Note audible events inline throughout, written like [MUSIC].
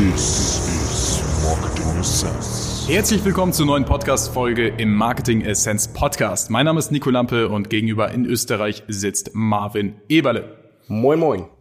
This is Marketing Essence. Herzlich willkommen zur neuen Podcast-Folge im Marketing Essence Podcast. Mein Name ist Nico Lampe und gegenüber in Österreich sitzt Marvin Eberle. Moin Moin.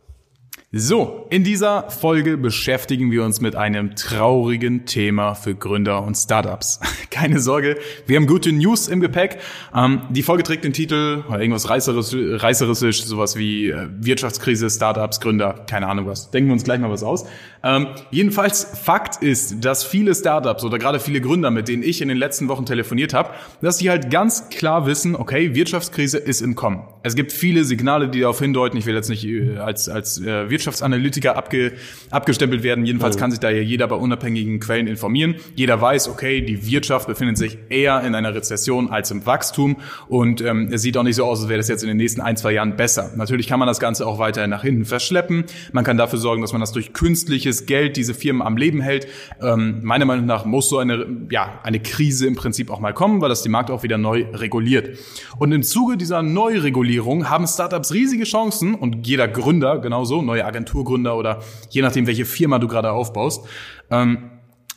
So, in dieser Folge beschäftigen wir uns mit einem traurigen Thema für Gründer und Startups. [LAUGHS] Keine Sorge, wir haben gute News im Gepäck. Ähm, die Folge trägt den Titel oder irgendwas reißerisch, reißerisch sowas wie äh, Wirtschaftskrise, Startups, Gründer, keine Ahnung was. Denken wir uns gleich mal was aus. Ähm, jedenfalls Fakt ist, dass viele Startups oder gerade viele Gründer, mit denen ich in den letzten Wochen telefoniert habe, dass die halt ganz klar wissen, okay, Wirtschaftskrise ist im Kommen. Es gibt viele Signale, die darauf hindeuten. Ich will jetzt nicht äh, als als äh, Wirtschaftsanalytiker abge, abgestempelt werden. Jedenfalls kann sich da ja jeder bei unabhängigen Quellen informieren. Jeder weiß, okay, die Wirtschaft befindet sich eher in einer Rezession als im Wachstum und ähm, es sieht auch nicht so aus, als wäre das jetzt in den nächsten ein, zwei Jahren besser. Natürlich kann man das Ganze auch weiterhin nach hinten verschleppen. Man kann dafür sorgen, dass man das durch künstliches Geld diese Firmen am Leben hält. Ähm, meiner Meinung nach muss so eine, ja, eine Krise im Prinzip auch mal kommen, weil das den Markt auch wieder neu reguliert. Und im Zuge dieser Neuregulierung haben Startups riesige Chancen und jeder Gründer genauso, neue Agenturgründer oder je nachdem, welche Firma du gerade aufbaust. Ähm,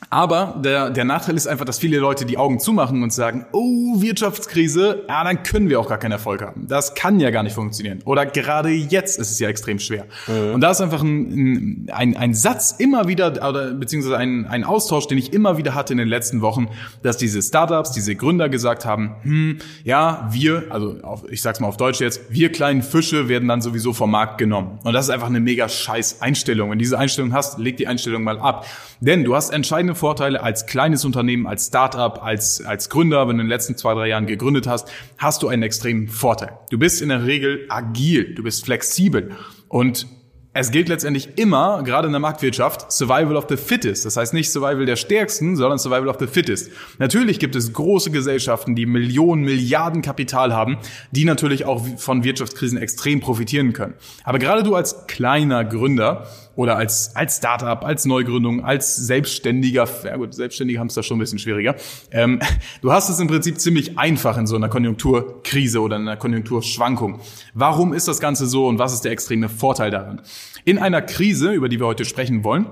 aber der, der Nachteil ist einfach, dass viele Leute die Augen zumachen und sagen, oh, Wirtschaftskrise, ja, dann können wir auch gar keinen Erfolg haben. Das kann ja gar nicht funktionieren. Oder gerade jetzt ist es ja extrem schwer. Mhm. Und da ist einfach ein, ein, ein Satz immer wieder, oder beziehungsweise ein, ein Austausch, den ich immer wieder hatte in den letzten Wochen, dass diese Startups, diese Gründer gesagt haben, hm, ja, wir, also auf, ich sag's mal auf Deutsch jetzt, wir kleinen Fische werden dann sowieso vom Markt genommen. Und das ist einfach eine mega scheiß Einstellung. Wenn du diese Einstellung hast, leg die Einstellung mal ab. Denn du hast entscheidende Vorteile als kleines Unternehmen, als Startup, als, als Gründer, wenn du in den letzten zwei, drei Jahren gegründet hast, hast du einen extremen Vorteil. Du bist in der Regel agil, du bist flexibel und es gilt letztendlich immer, gerade in der Marktwirtschaft, Survival of the Fittest. Das heißt nicht Survival der Stärksten, sondern Survival of the Fittest. Natürlich gibt es große Gesellschaften, die Millionen, Milliarden Kapital haben, die natürlich auch von Wirtschaftskrisen extrem profitieren können. Aber gerade du als kleiner Gründer oder als, als Startup, als Neugründung, als Selbstständiger, ja gut, Selbstständige haben es da schon ein bisschen schwieriger. Ähm, [LAUGHS] du hast es im Prinzip ziemlich einfach in so einer Konjunkturkrise oder in einer Konjunkturschwankung. Warum ist das Ganze so und was ist der extreme Vorteil daran? In einer Krise, über die wir heute sprechen wollen,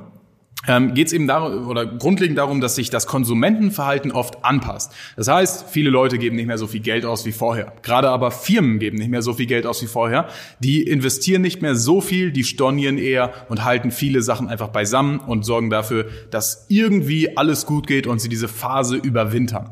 ähm, geht es eben darum, oder grundlegend darum, dass sich das Konsumentenverhalten oft anpasst. Das heißt, viele Leute geben nicht mehr so viel Geld aus wie vorher. Gerade aber Firmen geben nicht mehr so viel Geld aus wie vorher. Die investieren nicht mehr so viel, die stornieren eher und halten viele Sachen einfach beisammen und sorgen dafür, dass irgendwie alles gut geht und sie diese Phase überwintern.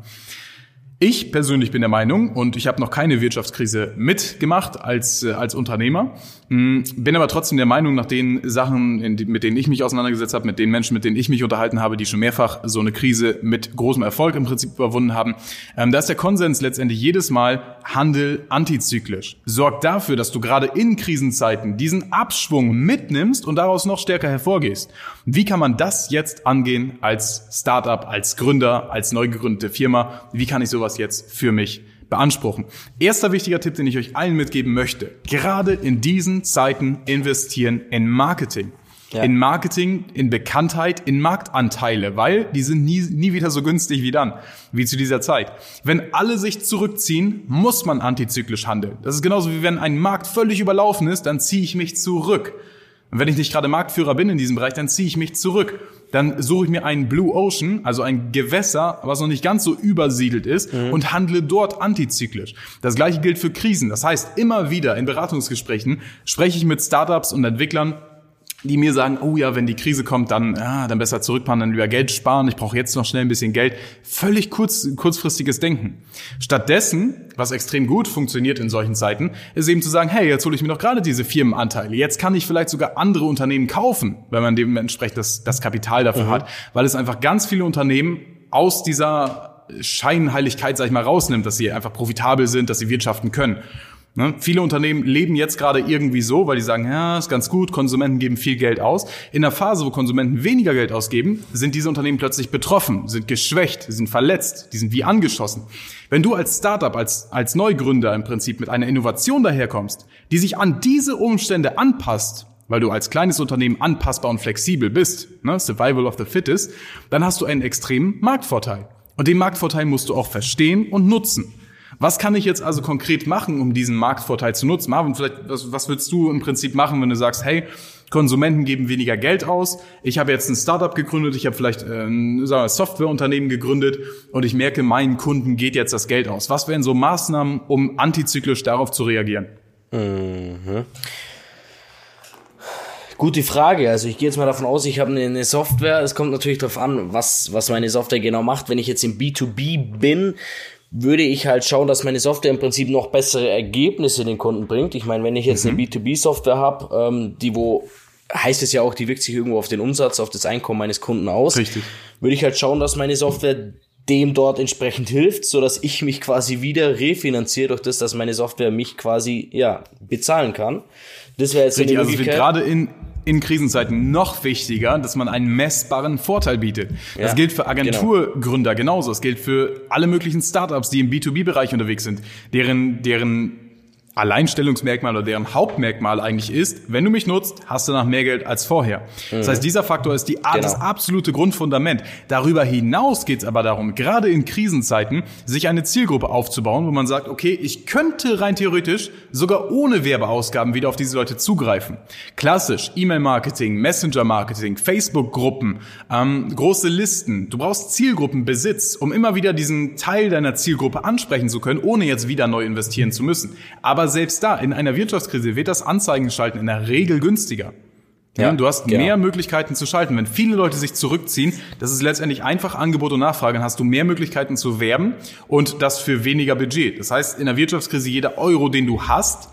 Ich persönlich bin der Meinung, und ich habe noch keine Wirtschaftskrise mitgemacht als, äh, als Unternehmer, hm, bin aber trotzdem der Meinung, nach den Sachen, mit denen ich mich auseinandergesetzt habe, mit den Menschen, mit denen ich mich unterhalten habe, die schon mehrfach so eine Krise mit großem Erfolg im Prinzip überwunden haben, ähm, da ist der Konsens letztendlich jedes Mal Handel antizyklisch. Sorgt dafür, dass du gerade in Krisenzeiten diesen Abschwung mitnimmst und daraus noch stärker hervorgehst. Wie kann man das jetzt angehen als Startup, als Gründer, als neu gegründete Firma? Wie kann ich sowas sowas jetzt für mich beanspruchen. Erster wichtiger Tipp, den ich euch allen mitgeben möchte. Gerade in diesen Zeiten investieren in Marketing. Ja. In Marketing, in Bekanntheit, in Marktanteile, weil die sind nie, nie wieder so günstig wie dann, wie zu dieser Zeit. Wenn alle sich zurückziehen, muss man antizyklisch handeln. Das ist genauso wie wenn ein Markt völlig überlaufen ist, dann ziehe ich mich zurück. Und wenn ich nicht gerade Marktführer bin in diesem Bereich, dann ziehe ich mich zurück. Dann suche ich mir einen Blue Ocean, also ein Gewässer, was noch nicht ganz so übersiedelt ist mhm. und handle dort antizyklisch. Das gleiche gilt für Krisen. Das heißt, immer wieder in Beratungsgesprächen spreche ich mit Startups und Entwicklern die mir sagen, oh ja, wenn die Krise kommt, dann, ah, dann besser zurückfahren, dann lieber Geld sparen, ich brauche jetzt noch schnell ein bisschen Geld. Völlig kurz, kurzfristiges Denken. Stattdessen, was extrem gut funktioniert in solchen Zeiten, ist eben zu sagen, hey, jetzt hole ich mir doch gerade diese Firmenanteile. Jetzt kann ich vielleicht sogar andere Unternehmen kaufen, wenn man dementsprechend das, das Kapital dafür mhm. hat, weil es einfach ganz viele Unternehmen aus dieser Scheinheiligkeit, sag ich mal, rausnimmt, dass sie einfach profitabel sind, dass sie wirtschaften können. Ne? Viele Unternehmen leben jetzt gerade irgendwie so, weil die sagen, ja, ist ganz gut, Konsumenten geben viel Geld aus. In der Phase, wo Konsumenten weniger Geld ausgeben, sind diese Unternehmen plötzlich betroffen, sind geschwächt, sind verletzt, die sind wie angeschossen. Wenn du als Startup, als, als Neugründer im Prinzip mit einer Innovation daherkommst, die sich an diese Umstände anpasst, weil du als kleines Unternehmen anpassbar und flexibel bist, ne, Survival of the Fittest, dann hast du einen extremen Marktvorteil. Und den Marktvorteil musst du auch verstehen und nutzen. Was kann ich jetzt also konkret machen, um diesen Marktvorteil zu nutzen? Marvin, vielleicht, was, was willst du im Prinzip machen, wenn du sagst, hey, Konsumenten geben weniger Geld aus. Ich habe jetzt ein Startup gegründet, ich habe vielleicht äh, ein Softwareunternehmen gegründet und ich merke, meinen Kunden geht jetzt das Geld aus. Was wären so Maßnahmen, um antizyklisch darauf zu reagieren? Mhm. Gute Frage. Also ich gehe jetzt mal davon aus, ich habe eine Software. Es kommt natürlich darauf an, was, was meine Software genau macht. Wenn ich jetzt im B2B bin, würde ich halt schauen, dass meine Software im Prinzip noch bessere Ergebnisse den Kunden bringt. Ich meine, wenn ich jetzt mhm. eine B2B-Software habe, ähm, die wo heißt es ja auch, die wirkt sich irgendwo auf den Umsatz, auf das Einkommen meines Kunden aus. Richtig. Würde ich halt schauen, dass meine Software dem dort entsprechend hilft, so dass ich mich quasi wieder refinanziere durch das, dass meine Software mich quasi ja bezahlen kann. Das wäre jetzt Richtig, eine also gerade in in Krisenzeiten noch wichtiger, dass man einen messbaren Vorteil bietet. Ja, das gilt für genau. Agenturgründer genau. genauso. Das gilt für alle möglichen Startups, die im B2B-Bereich unterwegs sind, deren, deren Alleinstellungsmerkmal oder deren Hauptmerkmal eigentlich ist, wenn du mich nutzt, hast du nach mehr Geld als vorher. Mhm. Das heißt, dieser Faktor ist die, genau. das absolute Grundfundament. Darüber hinaus geht es aber darum, gerade in Krisenzeiten, sich eine Zielgruppe aufzubauen, wo man sagt, okay, ich könnte rein theoretisch sogar ohne Werbeausgaben wieder auf diese Leute zugreifen. Klassisch, E-Mail-Marketing, Messenger-Marketing, Facebook-Gruppen, ähm, große Listen. Du brauchst Zielgruppenbesitz, um immer wieder diesen Teil deiner Zielgruppe ansprechen zu können, ohne jetzt wieder neu investieren zu müssen. Aber selbst da, in einer Wirtschaftskrise wird das Anzeigenschalten in der Regel günstiger. Ja, du hast genau. mehr Möglichkeiten zu schalten. Wenn viele Leute sich zurückziehen, das ist letztendlich einfach Angebot und Nachfrage, dann hast du mehr Möglichkeiten zu werben und das für weniger Budget. Das heißt, in der Wirtschaftskrise jeder Euro, den du hast,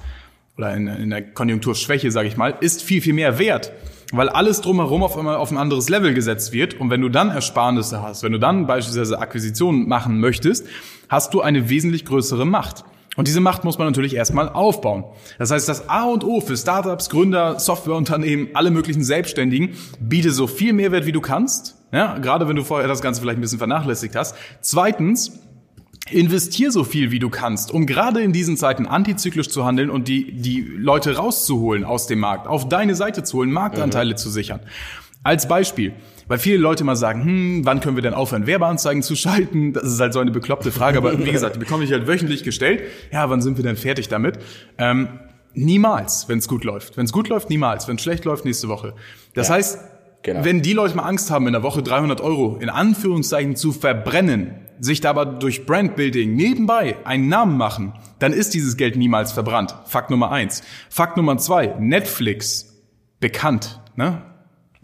oder in, in der Konjunkturschwäche, sage ich mal, ist viel, viel mehr wert. Weil alles drumherum auf einmal auf ein anderes Level gesetzt wird. Und wenn du dann Ersparnisse hast, wenn du dann beispielsweise Akquisitionen machen möchtest, hast du eine wesentlich größere Macht. Und diese Macht muss man natürlich erstmal aufbauen. Das heißt, das A und O für Startups, Gründer, Softwareunternehmen, alle möglichen Selbstständigen, biete so viel Mehrwert wie du kannst. Ja, gerade wenn du vorher das Ganze vielleicht ein bisschen vernachlässigt hast. Zweitens, investier so viel wie du kannst, um gerade in diesen Zeiten antizyklisch zu handeln und die, die Leute rauszuholen aus dem Markt, auf deine Seite zu holen, Marktanteile mhm. zu sichern. Als Beispiel, weil viele Leute mal sagen, hm, wann können wir denn aufhören, Werbeanzeigen zu schalten? Das ist halt so eine bekloppte Frage, aber wie gesagt, die bekomme ich halt wöchentlich gestellt. Ja, wann sind wir denn fertig damit? Ähm, niemals, wenn es gut läuft. Wenn es gut läuft, niemals. Wenn es schlecht läuft, nächste Woche. Das ja, heißt, genau. wenn die Leute mal Angst haben, in der Woche 300 Euro in Anführungszeichen zu verbrennen, sich dabei durch Brandbuilding nebenbei einen Namen machen, dann ist dieses Geld niemals verbrannt. Fakt Nummer eins. Fakt Nummer zwei, Netflix, bekannt. Ne?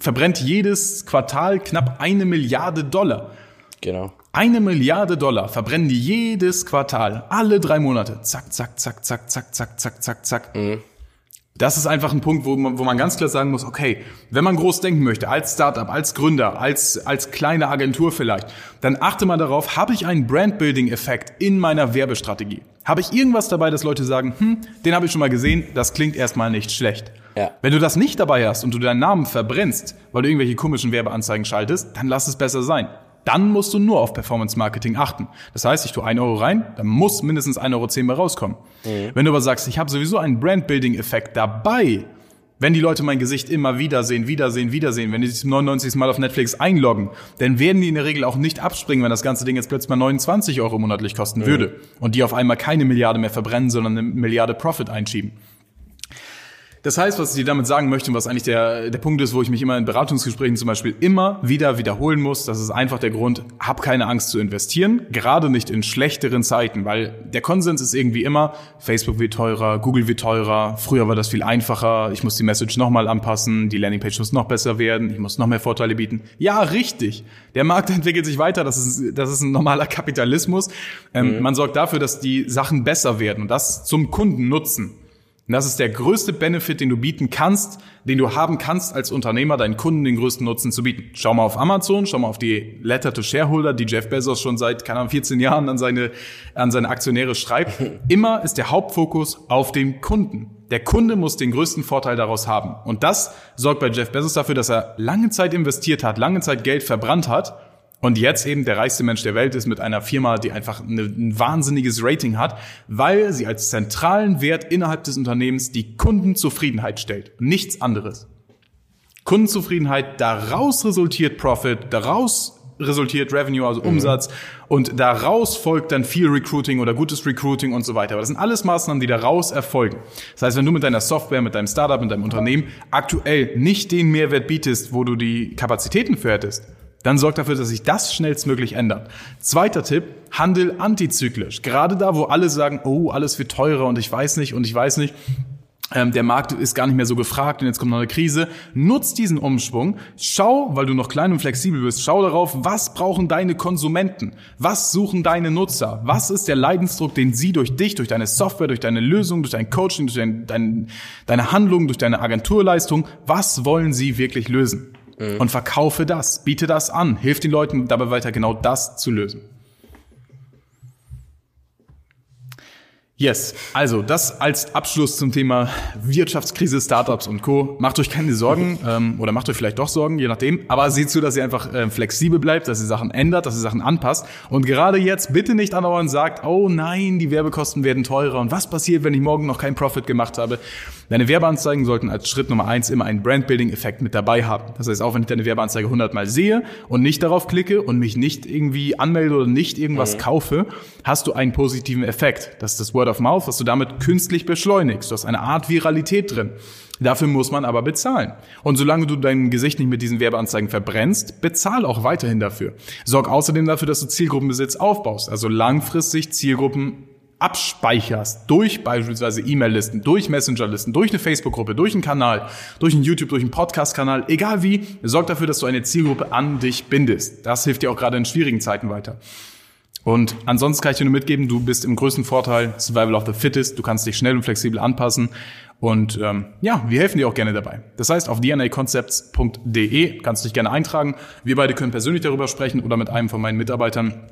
Verbrennt jedes Quartal knapp eine Milliarde Dollar. Genau. Eine Milliarde Dollar verbrennen die jedes Quartal, alle drei Monate. Zack, zack, zack, zack, zack, zack, zack, zack, zack. Mhm. Das ist einfach ein Punkt, wo man, wo man ganz klar sagen muss, okay, wenn man groß denken möchte, als Startup, als Gründer, als, als kleine Agentur vielleicht, dann achte mal darauf, habe ich einen Brand-Building-Effekt in meiner Werbestrategie? Habe ich irgendwas dabei, dass Leute sagen, hm, den habe ich schon mal gesehen, das klingt erstmal nicht schlecht. Ja. Wenn du das nicht dabei hast und du deinen Namen verbrennst, weil du irgendwelche komischen Werbeanzeigen schaltest, dann lass es besser sein. Dann musst du nur auf Performance Marketing achten. Das heißt, ich tue 1 Euro rein, dann muss mindestens 1,10 Euro bei rauskommen. Mhm. Wenn du aber sagst, ich habe sowieso einen Brand-Building-Effekt dabei, wenn die Leute mein Gesicht immer wiedersehen, wiedersehen, wiedersehen, wenn die sich zum 99. Mal auf Netflix einloggen, dann werden die in der Regel auch nicht abspringen, wenn das ganze Ding jetzt plötzlich mal 29 Euro monatlich kosten mhm. würde und die auf einmal keine Milliarde mehr verbrennen, sondern eine Milliarde Profit einschieben. Das heißt, was ich dir damit sagen möchte und was eigentlich der, der Punkt ist, wo ich mich immer in Beratungsgesprächen zum Beispiel immer wieder wiederholen muss, das ist einfach der Grund, hab keine Angst zu investieren, gerade nicht in schlechteren Zeiten, weil der Konsens ist irgendwie immer, Facebook wird teurer, Google wird teurer, früher war das viel einfacher, ich muss die Message nochmal anpassen, die Landingpage muss noch besser werden, ich muss noch mehr Vorteile bieten. Ja, richtig. Der Markt [LAUGHS] entwickelt sich weiter, das ist, das ist ein normaler Kapitalismus. Ähm, mhm. Man sorgt dafür, dass die Sachen besser werden und das zum Kunden nutzen. Und das ist der größte Benefit, den du bieten kannst, den du haben kannst als Unternehmer, deinen Kunden den größten Nutzen zu bieten. Schau mal auf Amazon, schau mal auf die Letter to Shareholder, die Jeff Bezos schon seit, keine Ahnung, 14 Jahren an seine, an seine Aktionäre schreibt. [LAUGHS] Immer ist der Hauptfokus auf den Kunden. Der Kunde muss den größten Vorteil daraus haben. Und das sorgt bei Jeff Bezos dafür, dass er lange Zeit investiert hat, lange Zeit Geld verbrannt hat und jetzt eben der reichste Mensch der Welt ist mit einer Firma, die einfach eine, ein wahnsinniges Rating hat, weil sie als zentralen Wert innerhalb des Unternehmens die Kundenzufriedenheit stellt. Nichts anderes. Kundenzufriedenheit, daraus resultiert Profit, daraus resultiert Revenue, also Umsatz. Und daraus folgt dann viel Recruiting oder gutes Recruiting und so weiter. Aber das sind alles Maßnahmen, die daraus erfolgen. Das heißt, wenn du mit deiner Software, mit deinem Startup, mit deinem Unternehmen aktuell nicht den Mehrwert bietest, wo du die Kapazitäten für hättest, dann sorg dafür, dass sich das schnellstmöglich ändert. Zweiter Tipp, handel antizyklisch. Gerade da, wo alle sagen, oh, alles wird teurer und ich weiß nicht und ich weiß nicht, ähm, der Markt ist gar nicht mehr so gefragt und jetzt kommt noch eine Krise. Nutz diesen Umschwung. Schau, weil du noch klein und flexibel bist, schau darauf, was brauchen deine Konsumenten? Was suchen deine Nutzer? Was ist der Leidensdruck, den sie durch dich, durch deine Software, durch deine Lösung, durch dein Coaching, durch dein, dein, deine Handlung, durch deine Agenturleistung, was wollen sie wirklich lösen? Mhm. Und verkaufe das, biete das an, hilf den Leuten dabei weiter, genau das zu lösen. Yes, also das als Abschluss zum Thema Wirtschaftskrise, Startups und Co. Macht euch keine Sorgen [LAUGHS] ähm, oder macht euch vielleicht doch Sorgen, je nachdem. Aber seht zu, dass ihr einfach äh, flexibel bleibt, dass ihr Sachen ändert, dass ihr Sachen anpasst. Und gerade jetzt bitte nicht andauernd sagt, oh nein, die Werbekosten werden teurer und was passiert, wenn ich morgen noch keinen Profit gemacht habe. Deine Werbeanzeigen sollten als Schritt Nummer eins immer einen Brandbuilding-Effekt mit dabei haben. Das heißt, auch wenn ich deine Werbeanzeige 100 Mal sehe und nicht darauf klicke und mich nicht irgendwie anmelde oder nicht irgendwas mhm. kaufe, hast du einen positiven Effekt. Das ist das Word of Mouth, was du damit künstlich beschleunigst. Du hast eine Art Viralität drin. Dafür muss man aber bezahlen. Und solange du dein Gesicht nicht mit diesen Werbeanzeigen verbrennst, bezahl auch weiterhin dafür. Sorg außerdem dafür, dass du Zielgruppenbesitz aufbaust, also langfristig Zielgruppen abspeicherst durch beispielsweise E-Mail-Listen, durch Messenger-Listen, durch eine Facebook-Gruppe, durch einen Kanal, durch einen YouTube, durch einen Podcast-Kanal, egal wie, sorg dafür, dass du eine Zielgruppe an dich bindest. Das hilft dir auch gerade in schwierigen Zeiten weiter. Und ansonsten kann ich dir nur mitgeben, du bist im größten Vorteil Survival of the Fittest, du kannst dich schnell und flexibel anpassen und ähm, ja, wir helfen dir auch gerne dabei. Das heißt, auf dnaconcepts.de kannst du dich gerne eintragen. Wir beide können persönlich darüber sprechen oder mit einem von meinen Mitarbeitern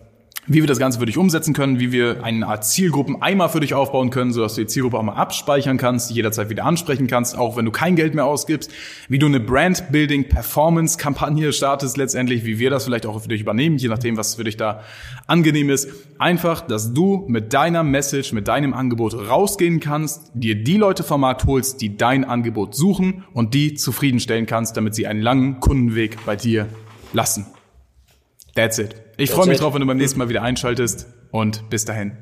wie wir das Ganze für dich umsetzen können, wie wir eine Art Zielgruppen-Eimer für dich aufbauen können, sodass du die Zielgruppe auch mal abspeichern kannst, jederzeit wieder ansprechen kannst, auch wenn du kein Geld mehr ausgibst, wie du eine Brand-Building-Performance-Kampagne startest letztendlich, wie wir das vielleicht auch für dich übernehmen, je nachdem, was für dich da angenehm ist. Einfach, dass du mit deiner Message, mit deinem Angebot rausgehen kannst, dir die Leute vom Markt holst, die dein Angebot suchen und die zufriedenstellen kannst, damit sie einen langen Kundenweg bei dir lassen. That's it. Ich freue mich drauf, wenn du beim nächsten Mal wieder einschaltest und bis dahin.